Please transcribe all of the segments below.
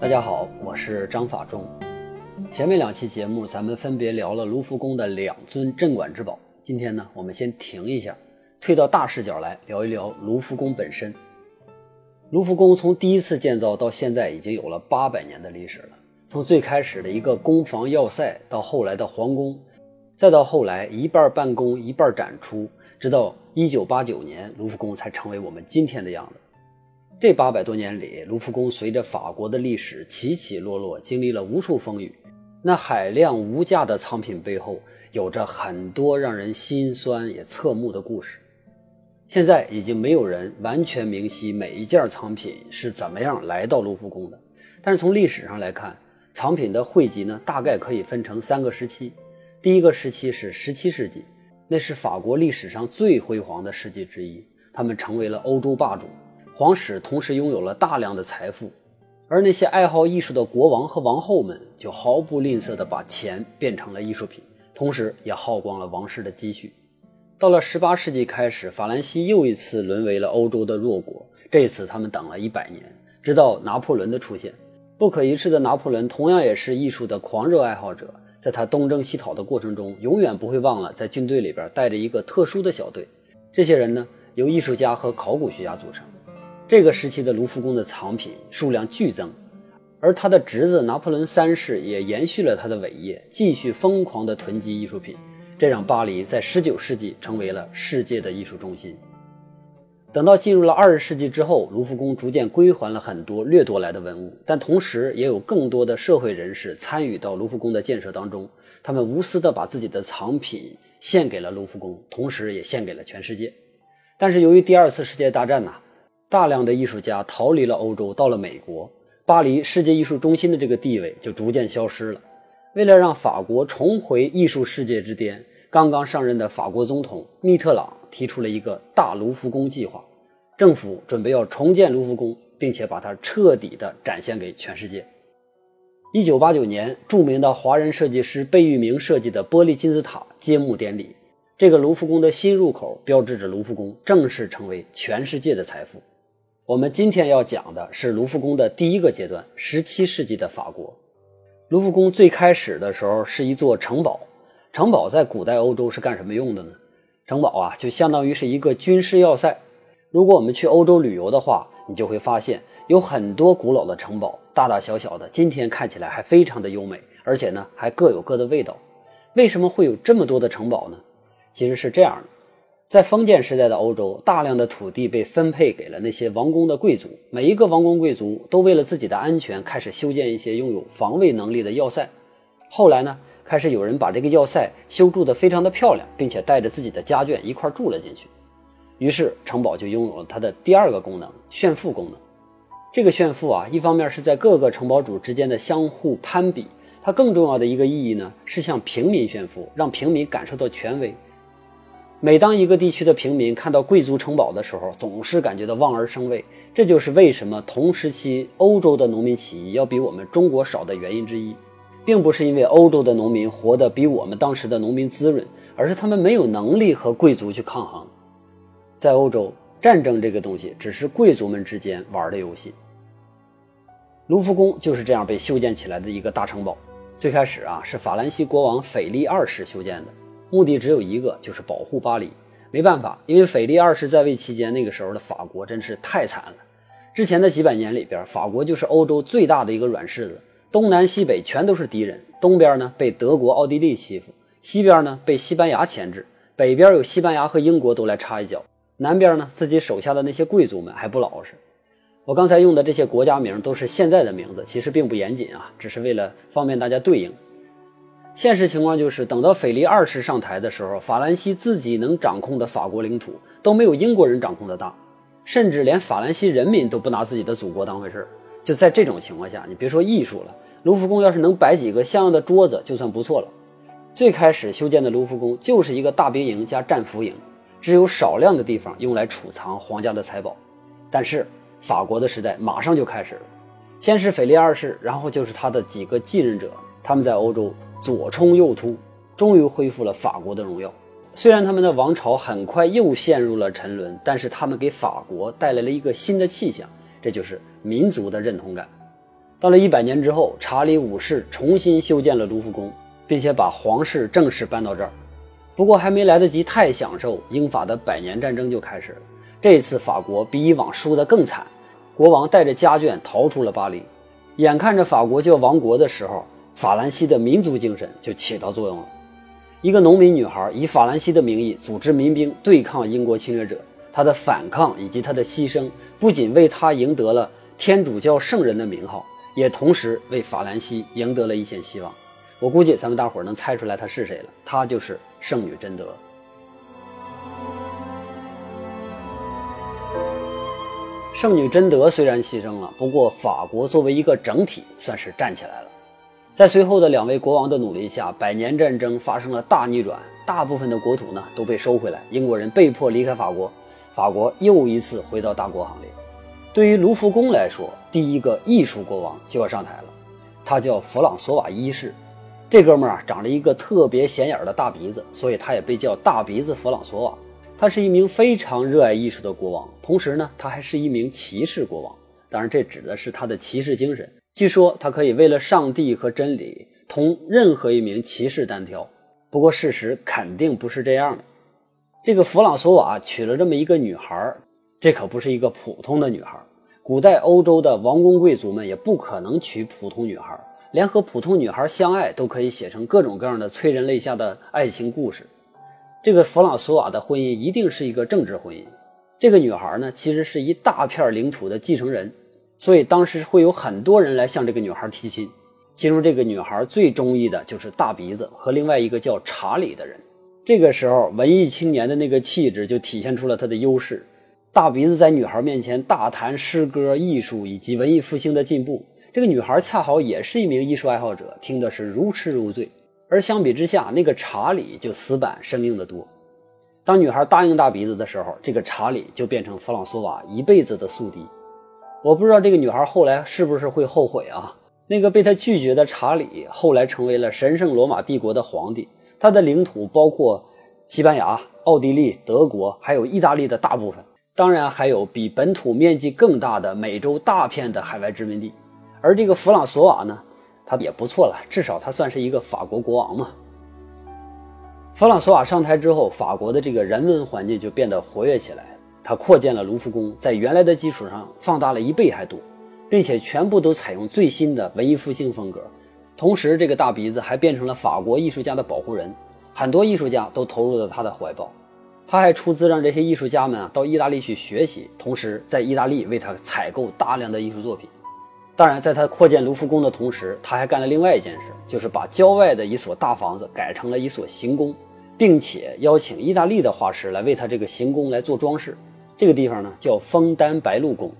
大家好，我是张法中。前面两期节目咱们分别聊了卢浮宫的两尊镇馆之宝，今天呢，我们先停一下，退到大视角来聊一聊卢浮宫本身。卢浮宫从第一次建造到现在已经有了八百年的历史了。从最开始的一个宫房要塞，到后来的皇宫，再到后来一半办公一半展出，直到一九八九年，卢浮宫才成为我们今天的样子。这八百多年里，卢浮宫随着法国的历史起起落落，经历了无数风雨。那海量无价的藏品背后，有着很多让人心酸也侧目的故事。现在已经没有人完全明晰每一件藏品是怎么样来到卢浮宫的。但是从历史上来看，藏品的汇集呢，大概可以分成三个时期。第一个时期是十七世纪，那是法国历史上最辉煌的世纪之一，他们成为了欧洲霸主。皇室同时拥有了大量的财富，而那些爱好艺术的国王和王后们就毫不吝啬地把钱变成了艺术品，同时也耗光了王室的积蓄。到了18世纪开始，法兰西又一次沦为了欧洲的弱国。这次他们等了一百年，直到拿破仑的出现。不可一世的拿破仑同样也是艺术的狂热爱好者，在他东征西讨的过程中，永远不会忘了在军队里边带着一个特殊的小队。这些人呢，由艺术家和考古学家组成。这个时期的卢浮宫的藏品数量剧增，而他的侄子拿破仑三世也延续了他的伟业，继续疯狂地囤积艺术品，这让巴黎在19世纪成为了世界的艺术中心。等到进入了20世纪之后，卢浮宫逐渐归还了很多掠夺来的文物，但同时也有更多的社会人士参与到卢浮宫的建设当中，他们无私地把自己的藏品献给了卢浮宫，同时也献给了全世界。但是由于第二次世界大战呐。大量的艺术家逃离了欧洲，到了美国，巴黎世界艺术中心的这个地位就逐渐消失了。为了让法国重回艺术世界之巅，刚刚上任的法国总统密特朗提出了一个大卢浮宫计划，政府准备要重建卢浮宫，并且把它彻底的展现给全世界。一九八九年，著名的华人设计师贝聿铭设计的玻璃金字塔揭幕典礼，这个卢浮宫的新入口标志着卢浮宫正式成为全世界的财富。我们今天要讲的是卢浮宫的第一个阶段，十七世纪的法国。卢浮宫最开始的时候是一座城堡，城堡在古代欧洲是干什么用的呢？城堡啊，就相当于是一个军事要塞。如果我们去欧洲旅游的话，你就会发现有很多古老的城堡，大大小小的，今天看起来还非常的优美，而且呢还各有各的味道。为什么会有这么多的城堡呢？其实是这样的。在封建时代的欧洲，大量的土地被分配给了那些王公的贵族。每一个王公贵族都为了自己的安全，开始修建一些拥有防卫能力的要塞。后来呢，开始有人把这个要塞修筑得非常的漂亮，并且带着自己的家眷一块住了进去。于是，城堡就拥有了它的第二个功能——炫富功能。这个炫富啊，一方面是在各个城堡主之间的相互攀比，它更重要的一个意义呢，是向平民炫富，让平民感受到权威。每当一个地区的平民看到贵族城堡的时候，总是感觉到望而生畏。这就是为什么同时期欧洲的农民起义要比我们中国少的原因之一，并不是因为欧洲的农民活得比我们当时的农民滋润，而是他们没有能力和贵族去抗衡。在欧洲，战争这个东西只是贵族们之间玩的游戏。卢浮宫就是这样被修建起来的一个大城堡。最开始啊，是法兰西国王腓力二世修建的。目的只有一个，就是保护巴黎。没办法，因为腓力二世在位期间，那个时候的法国真是太惨了。之前的几百年里边，法国就是欧洲最大的一个软柿子，东南西北全都是敌人。东边呢被德国、奥地利欺负，西边呢被西班牙牵制，北边有西班牙和英国都来插一脚，南边呢自己手下的那些贵族们还不老实。我刚才用的这些国家名都是现在的名字，其实并不严谨啊，只是为了方便大家对应。现实情况就是，等到腓力二世上台的时候，法兰西自己能掌控的法国领土都没有英国人掌控的大，甚至连法兰西人民都不拿自己的祖国当回事儿。就在这种情况下，你别说艺术了，卢浮宫要是能摆几个像样的桌子就算不错了。最开始修建的卢浮宫就是一个大兵营加战俘营，只有少量的地方用来储藏皇家的财宝。但是法国的时代马上就开始了，先是腓力二世，然后就是他的几个继任者，他们在欧洲。左冲右突，终于恢复了法国的荣耀。虽然他们的王朝很快又陷入了沉沦，但是他们给法国带来了一个新的气象，这就是民族的认同感。到了一百年之后，查理五世重新修建了卢浮宫，并且把皇室正式搬到这儿。不过还没来得及太享受，英法的百年战争就开始了。这次法国比以往输得更惨，国王带着家眷逃出了巴黎。眼看着法国就要亡国的时候，法兰西的民族精神就起到作用了。一个农民女孩以法兰西的名义组织民兵对抗英国侵略者，她的反抗以及她的牺牲，不仅为她赢得了天主教圣人的名号，也同时为法兰西赢得了一线希望。我估计咱们大伙儿能猜出来她是谁了，她就是圣女贞德。圣女贞德虽然牺牲了，不过法国作为一个整体算是站起来了。在随后的两位国王的努力下，百年战争发生了大逆转，大部分的国土呢都被收回来，英国人被迫离开法国，法国又一次回到大国行列。对于卢浮宫来说，第一个艺术国王就要上台了，他叫弗朗索瓦一世。这哥们儿啊，长了一个特别显眼的大鼻子，所以他也被叫大鼻子弗朗索瓦。他是一名非常热爱艺术的国王，同时呢，他还是一名骑士国王。当然，这指的是他的骑士精神。据说他可以为了上帝和真理同任何一名骑士单挑。不过，事实肯定不是这样的。这个弗朗索瓦娶了这么一个女孩，这可不是一个普通的女孩。古代欧洲的王公贵族们也不可能娶普通女孩，连和普通女孩相爱都可以写成各种各样的催人泪下的爱情故事。这个弗朗索瓦的婚姻一定是一个政治婚姻。这个女孩呢，其实是一大片领土的继承人，所以当时会有很多人来向这个女孩提亲。其中，这个女孩最中意的就是大鼻子和另外一个叫查理的人。这个时候，文艺青年的那个气质就体现出了他的优势。大鼻子在女孩面前大谈诗歌、艺术以及文艺复兴的进步，这个女孩恰好也是一名艺术爱好者，听的是如痴如醉。而相比之下，那个查理就死板生硬得多。当女孩答应大鼻子的时候，这个查理就变成弗朗索瓦一辈子的宿敌。我不知道这个女孩后来是不是会后悔啊？那个被她拒绝的查理后来成为了神圣罗马帝国的皇帝，他的领土包括西班牙、奥地利、德国，还有意大利的大部分，当然还有比本土面积更大的美洲大片的海外殖民地。而这个弗朗索瓦呢？他也不错了，至少他算是一个法国国王嘛。弗朗索瓦上台之后，法国的这个人文环境就变得活跃起来。他扩建了卢浮宫，在原来的基础上放大了一倍还多，并且全部都采用最新的文艺复兴风格。同时，这个大鼻子还变成了法国艺术家的保护人，很多艺术家都投入了他的怀抱。他还出资让这些艺术家们啊到意大利去学习，同时在意大利为他采购大量的艺术作品。当然，在他扩建卢浮宫的同时，他还干了另外一件事，就是把郊外的一所大房子改成了一所行宫，并且邀请意大利的画师来为他这个行宫来做装饰。这个地方呢叫枫丹白露宫。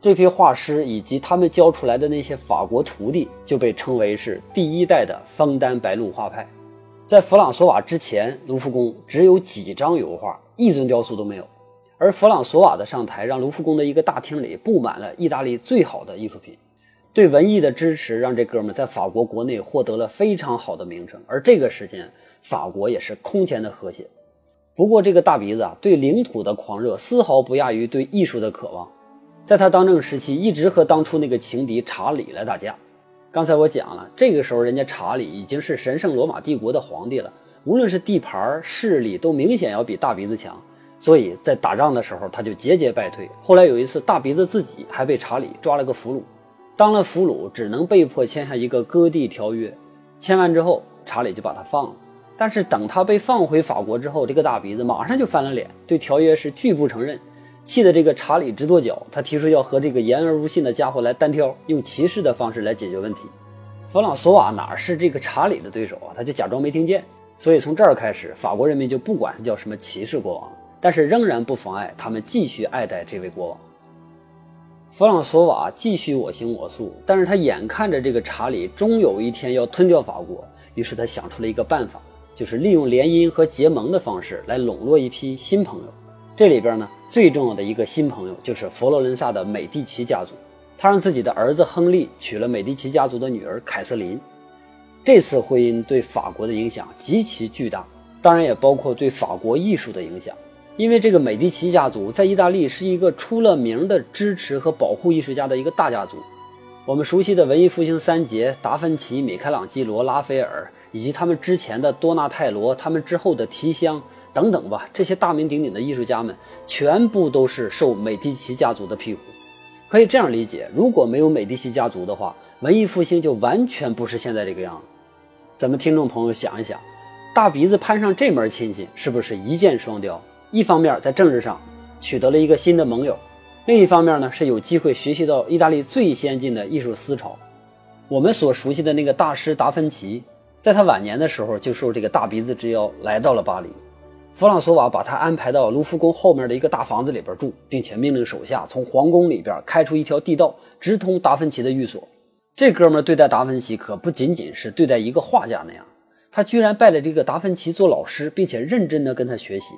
这批画师以及他们教出来的那些法国徒弟就被称为是第一代的枫丹白露画派。在弗朗索瓦之前，卢浮宫只有几张油画，一尊雕塑都没有。而弗朗索瓦的上台，让卢浮宫的一个大厅里布满了意大利最好的艺术品。对文艺的支持，让这哥们在法国国内获得了非常好的名声。而这个时间，法国也是空前的和谐。不过，这个大鼻子啊，对领土的狂热丝毫不亚于对艺术的渴望。在他当政时期，一直和当初那个情敌查理来打架。刚才我讲了，这个时候人家查理已经是神圣罗马帝国的皇帝了，无论是地盘势力，都明显要比大鼻子强。所以在打仗的时候，他就节节败退。后来有一次，大鼻子自己还被查理抓了个俘虏。当了俘虏，只能被迫签下一个割地条约。签完之后，查理就把他放了。但是等他被放回法国之后，这个大鼻子马上就翻了脸，对条约是拒不承认，气得这个查理直跺脚。他提出要和这个言而无信的家伙来单挑，用骑士的方式来解决问题。弗朗索瓦哪是这个查理的对手啊？他就假装没听见。所以从这儿开始，法国人民就不管他叫什么骑士国王，但是仍然不妨碍他们继续爱戴这位国王。弗朗索瓦继续我行我素，但是他眼看着这个查理终有一天要吞掉法国，于是他想出了一个办法，就是利用联姻和结盟的方式来笼络一批新朋友。这里边呢，最重要的一个新朋友就是佛罗伦萨的美第奇家族。他让自己的儿子亨利娶了美第奇家族的女儿凯瑟琳。这次婚姻对法国的影响极其巨大，当然也包括对法国艺术的影响。因为这个美第奇家族在意大利是一个出了名的支持和保护艺术家的一个大家族，我们熟悉的文艺复兴三杰达芬奇、米开朗基罗、拉斐尔，以及他们之前的多纳泰罗，他们之后的提香等等吧，这些大名鼎鼎的艺术家们，全部都是受美第奇家族的庇护。可以这样理解：如果没有美第奇家族的话，文艺复兴就完全不是现在这个样子。咱们听众朋友想一想，大鼻子攀上这门亲戚，是不是一箭双雕？一方面在政治上取得了一个新的盟友。另一方面呢，是有机会学习到意大利最先进的艺术思潮。我们所熟悉的那个大师达芬奇，在他晚年的时候就受这个大鼻子之邀来到了巴黎。弗朗索瓦把他安排到卢浮宫后面的一个大房子里边住，并且命令手下从皇宫里边开出一条地道，直通达芬奇的寓所。这哥们对待达芬奇可不仅仅是对待一个画家那样，他居然拜了这个达芬奇做老师，并且认真的跟他学习。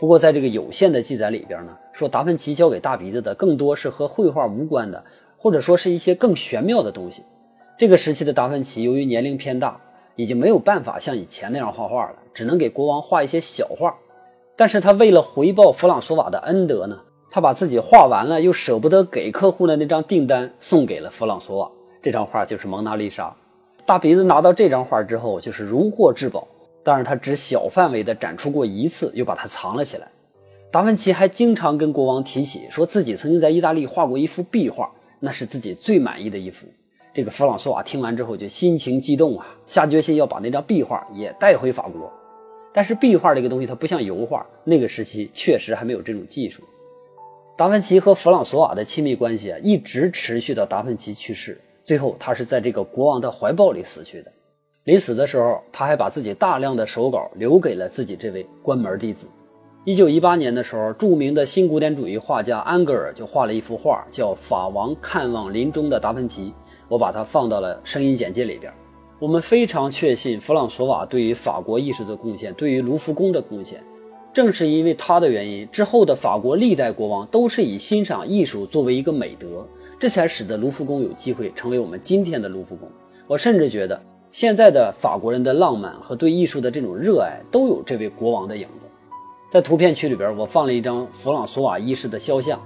不过，在这个有限的记载里边呢，说达芬奇教给大鼻子的更多是和绘画无关的，或者说是一些更玄妙的东西。这个时期的达芬奇由于年龄偏大，已经没有办法像以前那样画画了，只能给国王画一些小画。但是他为了回报弗朗索瓦的恩德呢，他把自己画完了又舍不得给客户的那张订单送给了弗朗索瓦。这张画就是《蒙娜丽莎》。大鼻子拿到这张画之后，就是如获至宝。但是他只小范围的展出过一次，又把它藏了起来。达芬奇还经常跟国王提起，说自己曾经在意大利画过一幅壁画，那是自己最满意的一幅。这个弗朗索瓦听完之后就心情激动啊，下决心要把那张壁画也带回法国。但是壁画这个东西它不像油画，那个时期确实还没有这种技术。达芬奇和弗朗索瓦的亲密关系啊，一直持续到达芬奇去世，最后他是在这个国王的怀抱里死去的。临死的时候，他还把自己大量的手稿留给了自己这位关门弟子。一九一八年的时候，著名的新古典主义画家安格尔就画了一幅画，叫《法王看望临终的达芬奇》，我把它放到了声音简介里边。我们非常确信弗朗索瓦对于法国艺术的贡献，对于卢浮宫的贡献。正是因为他的原因，之后的法国历代国王都是以欣赏艺术作为一个美德，这才使得卢浮宫有机会成为我们今天的卢浮宫。我甚至觉得。现在的法国人的浪漫和对艺术的这种热爱，都有这位国王的影子。在图片区里边，我放了一张弗朗索瓦一世的肖像，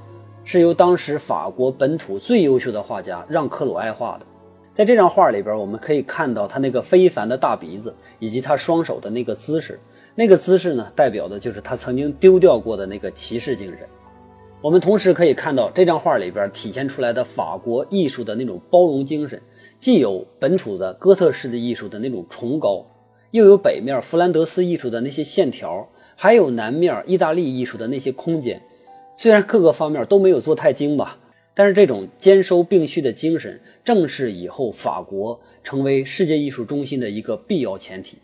是由当时法国本土最优秀的画家让·克鲁埃画的。在这张画里边，我们可以看到他那个非凡的大鼻子，以及他双手的那个姿势。那个姿势呢，代表的就是他曾经丢掉过的那个骑士精神。我们同时可以看到这张画里边体现出来的法国艺术的那种包容精神。既有本土的哥特式的艺术的那种崇高，又有北面弗兰德斯艺术的那些线条，还有南面意大利艺术的那些空间。虽然各个方面都没有做太精吧，但是这种兼收并蓄的精神，正是以后法国成为世界艺术中心的一个必要前提。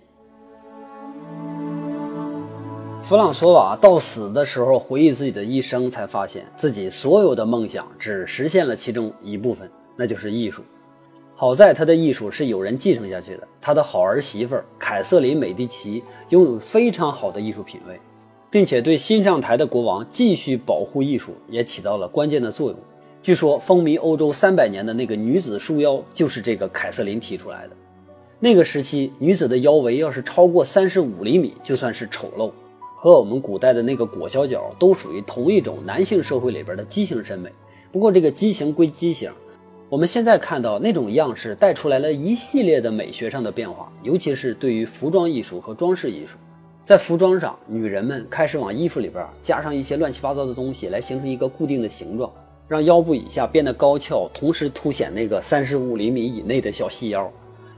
弗朗索瓦到死的时候回忆自己的一生，才发现自己所有的梦想只实现了其中一部分，那就是艺术。好在他的艺术是有人继承下去的。他的好儿媳妇凯瑟琳·美第奇拥有非常好的艺术品味，并且对新上台的国王继续保护艺术也起到了关键的作用。据说风靡欧洲三百年的那个女子束腰就是这个凯瑟琳提出来的。那个时期女子的腰围要是超过三十五厘米，就算是丑陋，和我们古代的那个裹小脚都属于同一种男性社会里边的畸形审美。不过这个畸形归畸形。我们现在看到那种样式带出来了一系列的美学上的变化，尤其是对于服装艺术和装饰艺术。在服装上，女人们开始往衣服里边加上一些乱七八糟的东西，来形成一个固定的形状，让腰部以下变得高翘，同时凸显那个三十五厘米以内的小细腰。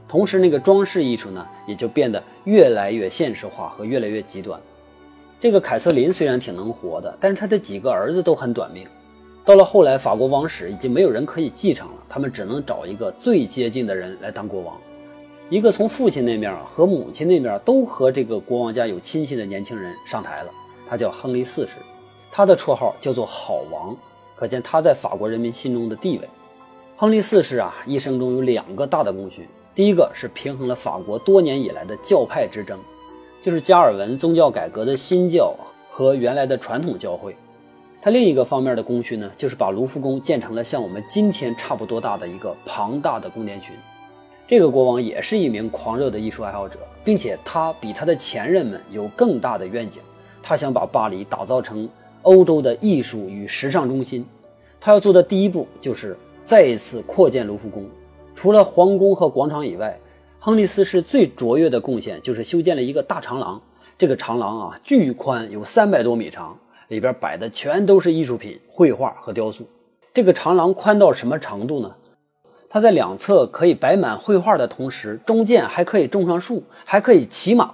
同时，那个装饰艺术呢，也就变得越来越现实化和越来越极端。这个凯瑟琳虽然挺能活的，但是她的几个儿子都很短命。到了后来，法国王室已经没有人可以继承了，他们只能找一个最接近的人来当国王，一个从父亲那面和母亲那面都和这个国王家有亲戚的年轻人上台了。他叫亨利四世，他的绰号叫做好王，可见他在法国人民心中的地位。亨利四世啊，一生中有两个大的功勋，第一个是平衡了法国多年以来的教派之争，就是加尔文宗教改革的新教和原来的传统教会。他另一个方面的功勋呢，就是把卢浮宫建成了像我们今天差不多大的一个庞大的宫殿群。这个国王也是一名狂热的艺术爱好者，并且他比他的前任们有更大的愿景。他想把巴黎打造成欧洲的艺术与时尚中心。他要做的第一步就是再一次扩建卢浮宫。除了皇宫和广场以外，亨利四世最卓越的贡献就是修建了一个大长廊。这个长廊啊，巨宽，有三百多米长，里边摆的全都是艺术品、绘画和雕塑。这个长廊宽到什么程度呢？它在两侧可以摆满绘画的同时，中间还可以种上树，还可以骑马。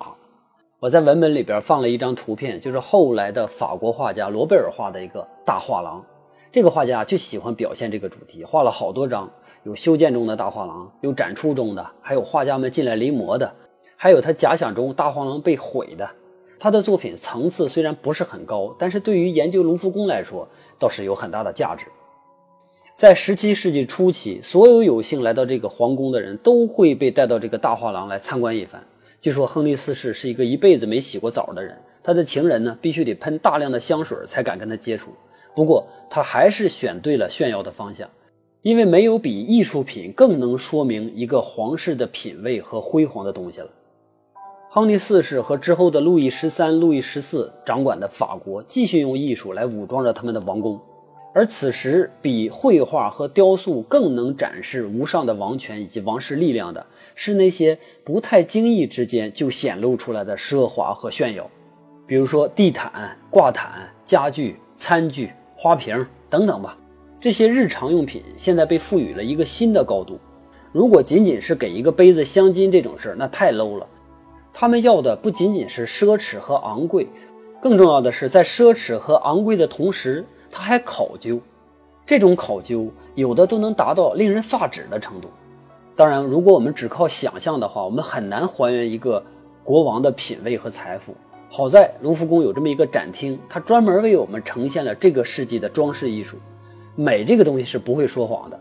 我在文本里边放了一张图片，就是后来的法国画家罗贝尔画的一个大画廊。这个画家就喜欢表现这个主题，画了好多张，有修建中的大画廊，有展出中的，还有画家们进来临摹的。还有他假想中大画廊被毁的，他的作品层次虽然不是很高，但是对于研究卢浮宫来说倒是有很大的价值。在17世纪初期，所有有幸来到这个皇宫的人都会被带到这个大画廊来参观一番。据说亨利四世是一个一辈子没洗过澡的人，他的情人呢必须得喷大量的香水才敢跟他接触。不过他还是选对了炫耀的方向，因为没有比艺术品更能说明一个皇室的品味和辉煌的东西了。亨利四世和之后的路易十三、路易十四掌管的法国继续用艺术来武装着他们的王宫，而此时比绘画和雕塑更能展示无上的王权以及王室力量的是那些不太经意之间就显露出来的奢华和炫耀，比如说地毯、挂毯、家具、餐具、花瓶等等吧。这些日常用品现在被赋予了一个新的高度。如果仅仅是给一个杯子镶金这种事儿，那太 low 了。他们要的不仅仅是奢侈和昂贵，更重要的是在奢侈和昂贵的同时，他还考究。这种考究有的都能达到令人发指的程度。当然，如果我们只靠想象的话，我们很难还原一个国王的品味和财富。好在卢浮宫有这么一个展厅，它专门为我们呈现了这个世纪的装饰艺术。美这个东西是不会说谎的。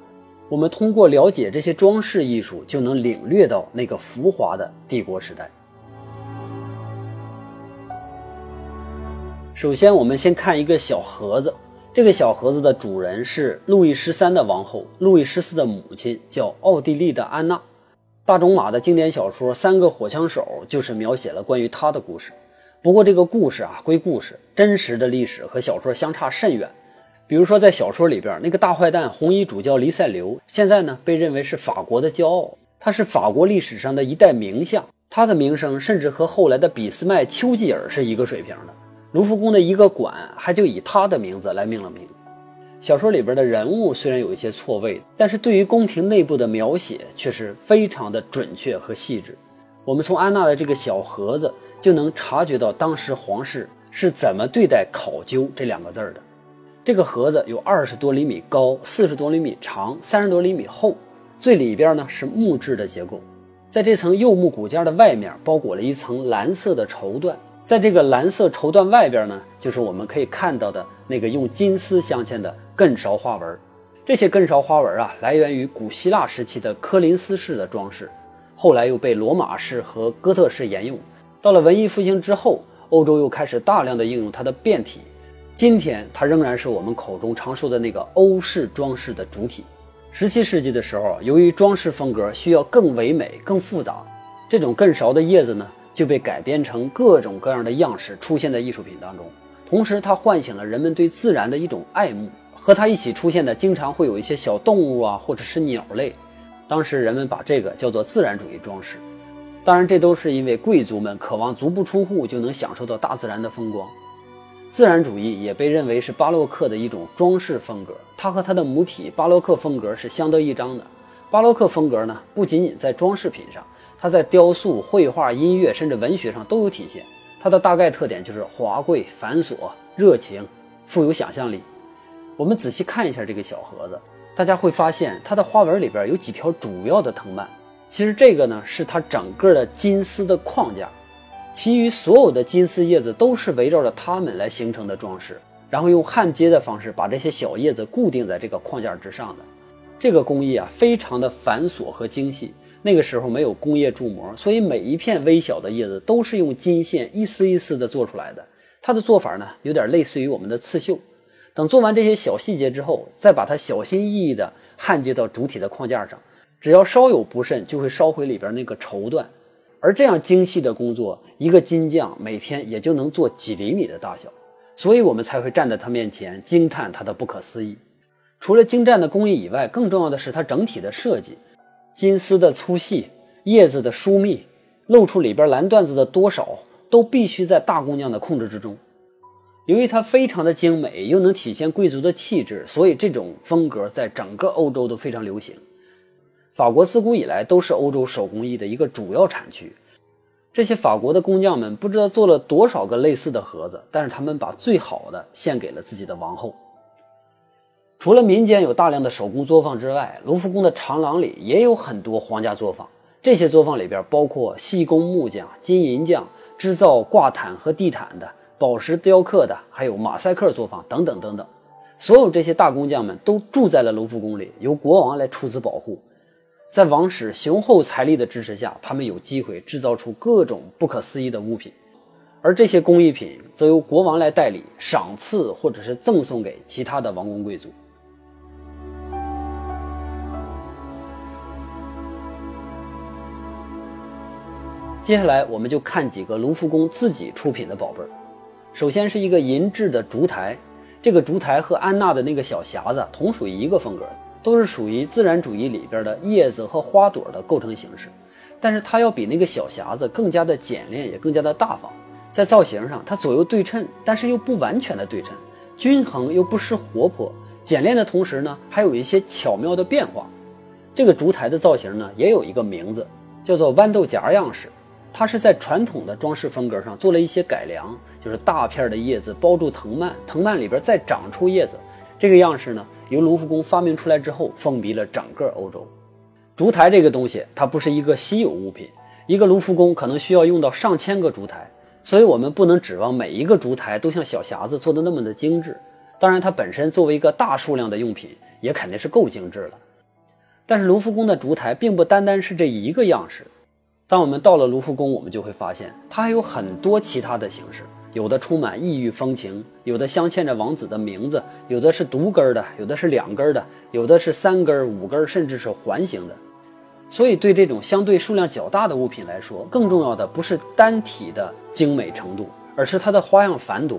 我们通过了解这些装饰艺术，就能领略到那个浮华的帝国时代。首先，我们先看一个小盒子。这个小盒子的主人是路易十三的王后，路易十四的母亲叫奥地利的安娜。大仲马的经典小说《三个火枪手》就是描写了关于她的故事。不过，这个故事啊归故事，真实的历史和小说相差甚远。比如说，在小说里边，那个大坏蛋红衣主教黎塞留，现在呢被认为是法国的骄傲，他是法国历史上的一代名相，他的名声甚至和后来的俾斯麦、丘吉尔是一个水平的。卢浮宫的一个馆还就以他的名字来命了名。小说里边的人物虽然有一些错位，但是对于宫廷内部的描写却是非常的准确和细致。我们从安娜的这个小盒子就能察觉到当时皇室是怎么对待“考究”这两个字的。这个盒子有二十多厘米高，四十多厘米长，三十多厘米厚，最里边呢是木质的结构，在这层柚木骨架的外面包裹了一层蓝色的绸缎。在这个蓝色绸缎外边呢，就是我们可以看到的那个用金丝镶嵌的艮勺花纹。这些艮勺花纹啊，来源于古希腊时期的科林斯式的装饰，后来又被罗马式和哥特式沿用。到了文艺复兴之后，欧洲又开始大量的应用它的变体。今天，它仍然是我们口中常说的那个欧式装饰的主体。十七世纪的时候，由于装饰风格需要更唯美、更复杂，这种艮勺的叶子呢？就被改编成各种各样的样式，出现在艺术品当中。同时，它唤醒了人们对自然的一种爱慕。和它一起出现的，经常会有一些小动物啊，或者是鸟类。当时人们把这个叫做自然主义装饰。当然，这都是因为贵族们渴望足不出户就能享受到大自然的风光。自然主义也被认为是巴洛克的一种装饰风格。它和它的母体巴洛克风格是相得益彰的。巴洛克风格呢，不仅仅在装饰品上。它在雕塑、绘画、音乐，甚至文学上都有体现。它的大概特点就是华贵、繁琐、热情、富有想象力。我们仔细看一下这个小盒子，大家会发现它的花纹里边有几条主要的藤蔓。其实这个呢是它整个的金丝的框架，其余所有的金丝叶子都是围绕着它们来形成的装饰，然后用焊接的方式把这些小叶子固定在这个框架之上的。这个工艺啊，非常的繁琐和精细。那个时候没有工业铸模，所以每一片微小的叶子都是用金线一丝一丝的做出来的。它的做法呢，有点类似于我们的刺绣。等做完这些小细节之后，再把它小心翼翼地焊接到主体的框架上。只要稍有不慎，就会烧毁里边那个绸缎。而这样精细的工作，一个金匠每天也就能做几厘米的大小，所以我们才会站在他面前惊叹他的不可思议。除了精湛的工艺以外，更重要的是它整体的设计，金丝的粗细，叶子的疏密，露出里边蓝缎子的多少，都必须在大工匠的控制之中。由于它非常的精美，又能体现贵族的气质，所以这种风格在整个欧洲都非常流行。法国自古以来都是欧洲手工艺的一个主要产区。这些法国的工匠们不知道做了多少个类似的盒子，但是他们把最好的献给了自己的王后。除了民间有大量的手工作坊之外，卢浮宫的长廊里也有很多皇家作坊。这些作坊里边包括细工木匠、金银匠、制造挂毯和地毯的、宝石雕刻的，还有马赛克作坊等等等等。所有这些大工匠们都住在了卢浮宫里，由国王来出资保护。在王室雄厚财力的支持下，他们有机会制造出各种不可思议的物品，而这些工艺品则由国王来代理、赏赐或者是赠送给其他的王公贵族。接下来，我们就看几个卢浮宫自己出品的宝贝儿。首先是一个银质的烛台，这个烛台和安娜的那个小匣子同属于一个风格，都是属于自然主义里边的叶子和花朵的构成形式。但是它要比那个小匣子更加的简练，也更加的大方。在造型上，它左右对称，但是又不完全的对称，均衡又不失活泼。简练的同时呢，还有一些巧妙的变化。这个烛台的造型呢，也有一个名字，叫做豌豆荚样式。它是在传统的装饰风格上做了一些改良，就是大片的叶子包住藤蔓，藤蔓里边再长出叶子。这个样式呢，由卢浮宫发明出来之后，风靡了整个欧洲。烛台这个东西，它不是一个稀有物品，一个卢浮宫可能需要用到上千个烛台，所以我们不能指望每一个烛台都像小匣子做的那么的精致。当然，它本身作为一个大数量的用品，也肯定是够精致了。但是卢浮宫的烛台并不单单是这一个样式。当我们到了卢浮宫，我们就会发现它还有很多其他的形式，有的充满异域风情，有的镶嵌着王子的名字，有的是独根的，有的是两根的，有的是三根、五根，甚至是环形的。所以，对这种相对数量较大的物品来说，更重要的不是单体的精美程度，而是它的花样繁多。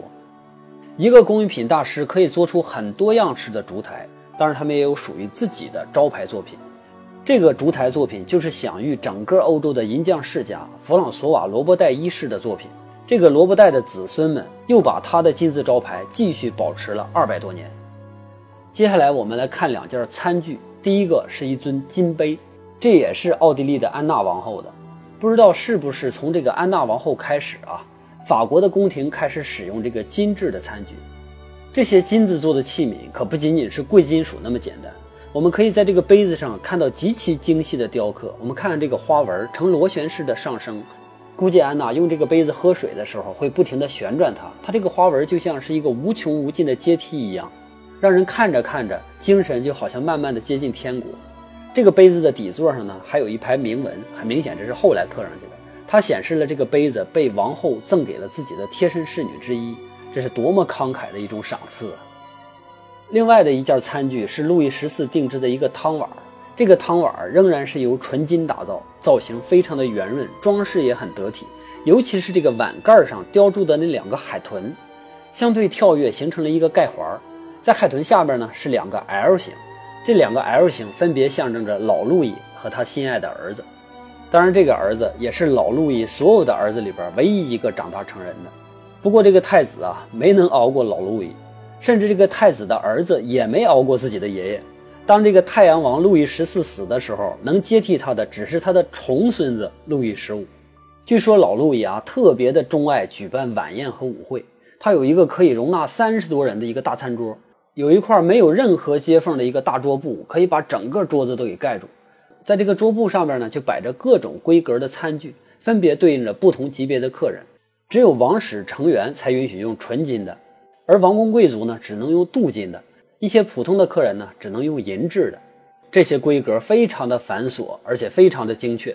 一个工艺品大师可以做出很多样式的烛台，当然，他们也有属于自己的招牌作品。这个烛台作品就是享誉整个欧洲的银匠世家弗朗索瓦·罗伯代一世的作品。这个罗伯代的子孙们又把他的金字招牌继续保持了二百多年。接下来我们来看两件餐具，第一个是一尊金杯，这也是奥地利的安娜王后的。不知道是不是从这个安娜王后开始啊，法国的宫廷开始使用这个金制的餐具。这些金子做的器皿可不仅仅是贵金属那么简单。我们可以在这个杯子上看到极其精细的雕刻。我们看这个花纹呈螺旋式的上升，估计安娜用这个杯子喝水的时候会不停地旋转它。它这个花纹就像是一个无穷无尽的阶梯一样，让人看着看着精神就好像慢慢的接近天国。这个杯子的底座上呢还有一排铭文，很明显这是后来刻上去的。它显示了这个杯子被王后赠给了自己的贴身侍女之一，这是多么慷慨的一种赏赐啊！另外的一件餐具是路易十四定制的一个汤碗，这个汤碗仍然是由纯金打造，造型非常的圆润，装饰也很得体。尤其是这个碗盖上雕铸的那两个海豚，相对跳跃形成了一个盖环。在海豚下边呢是两个 L 型，这两个 L 型分别象征着老路易和他心爱的儿子。当然，这个儿子也是老路易所有的儿子里边唯一一个长大成人的。不过这个太子啊，没能熬过老路易。甚至这个太子的儿子也没熬过自己的爷爷。当这个太阳王路易十四死的时候，能接替他的只是他的重孙子路易十五。据说老路易啊，特别的钟爱举办晚宴和舞会。他有一个可以容纳三十多人的一个大餐桌，有一块没有任何接缝的一个大桌布，可以把整个桌子都给盖住。在这个桌布上面呢，就摆着各种规格的餐具，分别对应着不同级别的客人。只有王室成员才允许用纯金的。而王公贵族呢，只能用镀金的；一些普通的客人呢，只能用银制的。这些规格非常的繁琐，而且非常的精确。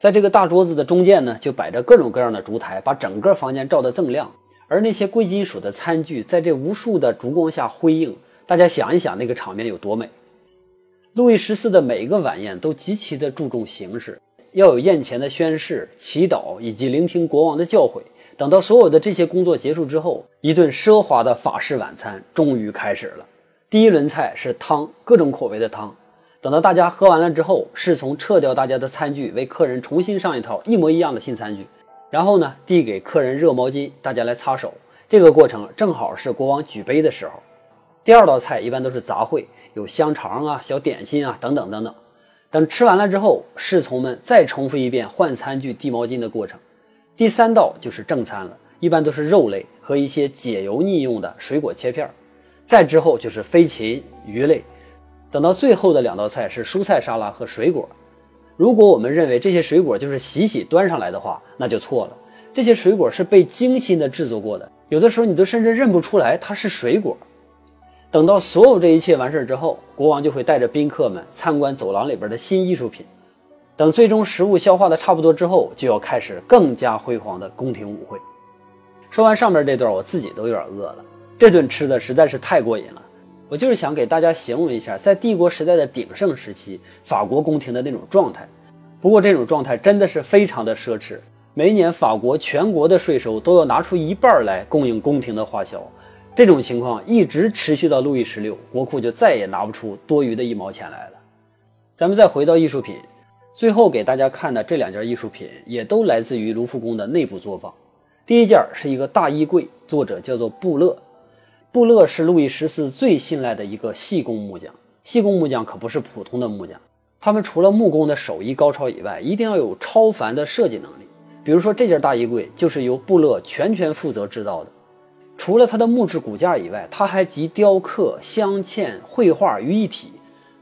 在这个大桌子的中间呢，就摆着各种各样的烛台，把整个房间照得锃亮。而那些贵金属的餐具，在这无数的烛光下辉映。大家想一想，那个场面有多美！路易十四的每一个晚宴都极其的注重形式，要有宴前的宣誓、祈祷以及聆听国王的教诲。等到所有的这些工作结束之后，一顿奢华的法式晚餐终于开始了。第一轮菜是汤，各种口味的汤。等到大家喝完了之后，侍从撤掉大家的餐具，为客人重新上一套一模一样的新餐具，然后呢，递给客人热毛巾，大家来擦手。这个过程正好是国王举杯的时候。第二道菜一般都是杂烩，有香肠啊、小点心啊等等等等。等吃完了之后，侍从们再重复一遍换餐具、递毛巾的过程。第三道就是正餐了，一般都是肉类和一些解油腻用的水果切片儿。再之后就是飞禽鱼类，等到最后的两道菜是蔬菜沙拉和水果。如果我们认为这些水果就是洗洗端上来的话，那就错了。这些水果是被精心的制作过的，有的时候你都甚至认不出来它是水果。等到所有这一切完事之后，国王就会带着宾客们参观走廊里边的新艺术品。等最终食物消化的差不多之后，就要开始更加辉煌的宫廷舞会。说完上面这段，我自己都有点饿了。这顿吃的实在是太过瘾了，我就是想给大家形容一下，在帝国时代的鼎盛时期，法国宫廷的那种状态。不过这种状态真的是非常的奢侈，每年法国全国的税收都要拿出一半来供应宫廷的花销。这种情况一直持续到路易十六，国库就再也拿不出多余的一毛钱来了。咱们再回到艺术品，最后给大家看的这两件艺术品也都来自于卢浮宫的内部作坊。第一件是一个大衣柜，作者叫做布勒。布勒是路易十四最信赖的一个细工木匠。细工木匠可不是普通的木匠，他们除了木工的手艺高超以外，一定要有超凡的设计能力。比如说这件大衣柜就是由布勒全权负责制造的。除了它的木质骨架以外，它还集雕刻、镶嵌、绘画于一体。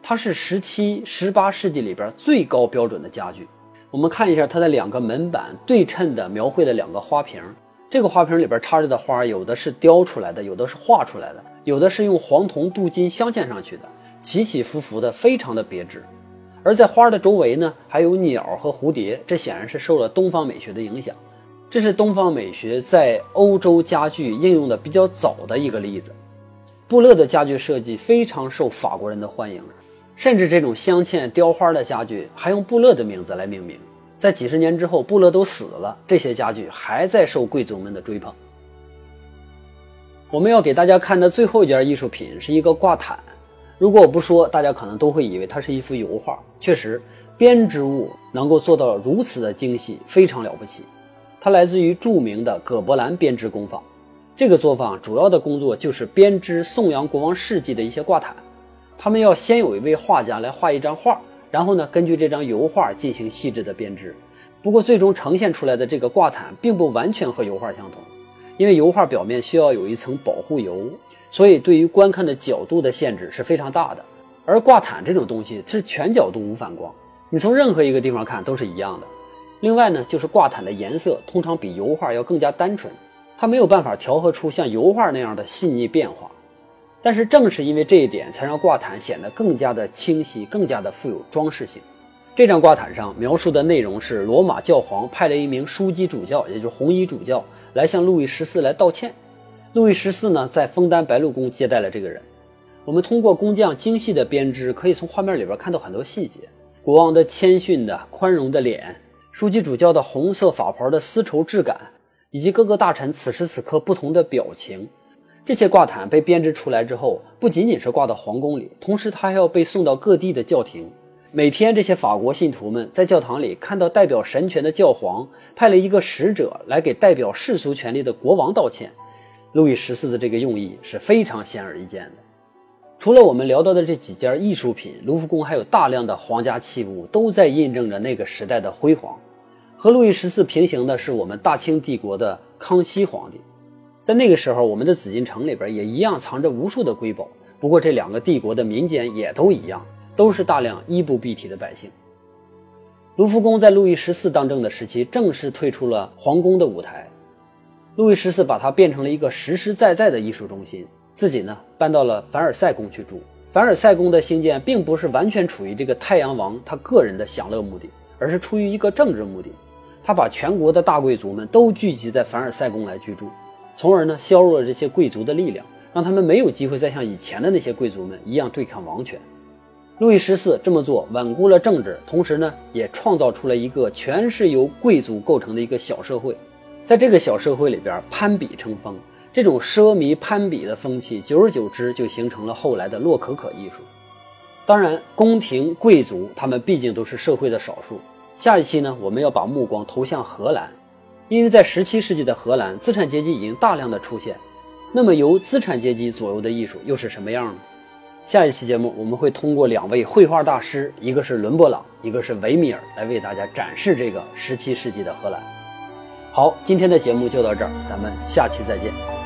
它是十七、十八世纪里边最高标准的家具。我们看一下它的两个门板，对称的描绘了两个花瓶。这个花瓶里边插着的花，有的是雕出来的，有的是画出来的，有的是用黄铜镀金镶嵌上去的，起起伏伏的，非常的别致。而在花的周围呢，还有鸟和蝴蝶，这显然是受了东方美学的影响。这是东方美学在欧洲家具应用的比较早的一个例子。布勒的家具设计非常受法国人的欢迎，甚至这种镶嵌雕花的家具还用布勒的名字来命名。在几十年之后，布勒都死了，这些家具还在受贵族们的追捧。我们要给大家看的最后一件艺术品是一个挂毯。如果我不说，大家可能都会以为它是一幅油画。确实，编织物能够做到如此的精细，非常了不起。它来自于著名的葛伯兰编织工坊。这个作坊主要的工作就是编织颂扬国王事迹的一些挂毯。他们要先有一位画家来画一张画。然后呢，根据这张油画进行细致的编织。不过，最终呈现出来的这个挂毯并不完全和油画相同，因为油画表面需要有一层保护油，所以对于观看的角度的限制是非常大的。而挂毯这种东西是全角度无反光，你从任何一个地方看都是一样的。另外呢，就是挂毯的颜色通常比油画要更加单纯，它没有办法调和出像油画那样的细腻变化。但是正是因为这一点，才让挂毯显得更加的清晰，更加的富有装饰性。这张挂毯上描述的内容是罗马教皇派了一名枢机主教，也就是红衣主教，来向路易十四来道歉。路易十四呢，在枫丹白露宫接待了这个人。我们通过工匠精细的编织，可以从画面里边看到很多细节：国王的谦逊的、宽容的脸，枢机主教的红色法袍的丝绸质感，以及各个大臣此时此刻不同的表情。这些挂毯被编织出来之后，不仅仅是挂到皇宫里，同时它还要被送到各地的教廷。每天，这些法国信徒们在教堂里看到代表神权的教皇派了一个使者来给代表世俗权力的国王道歉。路易十四的这个用意是非常显而易见的。除了我们聊到的这几件艺术品，卢浮宫还有大量的皇家器物，都在印证着那个时代的辉煌。和路易十四平行的是我们大清帝国的康熙皇帝。在那个时候，我们的紫禁城里边也一样藏着无数的瑰宝。不过，这两个帝国的民间也都一样，都是大量衣不蔽体的百姓。卢浮宫在路易十四当政的时期，正式退出了皇宫的舞台。路易十四把它变成了一个实实在在的艺术中心，自己呢搬到了凡尔赛宫去住。凡尔赛宫的兴建并不是完全处于这个太阳王他个人的享乐目的，而是出于一个政治目的。他把全国的大贵族们都聚集在凡尔赛宫来居住。从而呢，削弱了这些贵族的力量，让他们没有机会再像以前的那些贵族们一样对抗王权。路易十四这么做，稳固了政治，同时呢，也创造出了一个全是由贵族构成的一个小社会。在这个小社会里边，攀比成风，这种奢靡攀比的风气，久而久之就形成了后来的洛可可艺术。当然，宫廷贵族他们毕竟都是社会的少数。下一期呢，我们要把目光投向荷兰，因为在十七世纪的荷兰，资产阶级已经大量的出现。那么，由资产阶级左右的艺术又是什么样呢？下一期节目我们会通过两位绘画大师，一个是伦勃朗，一个是维米尔，来为大家展示这个十七世纪的荷兰。好，今天的节目就到这儿，咱们下期再见。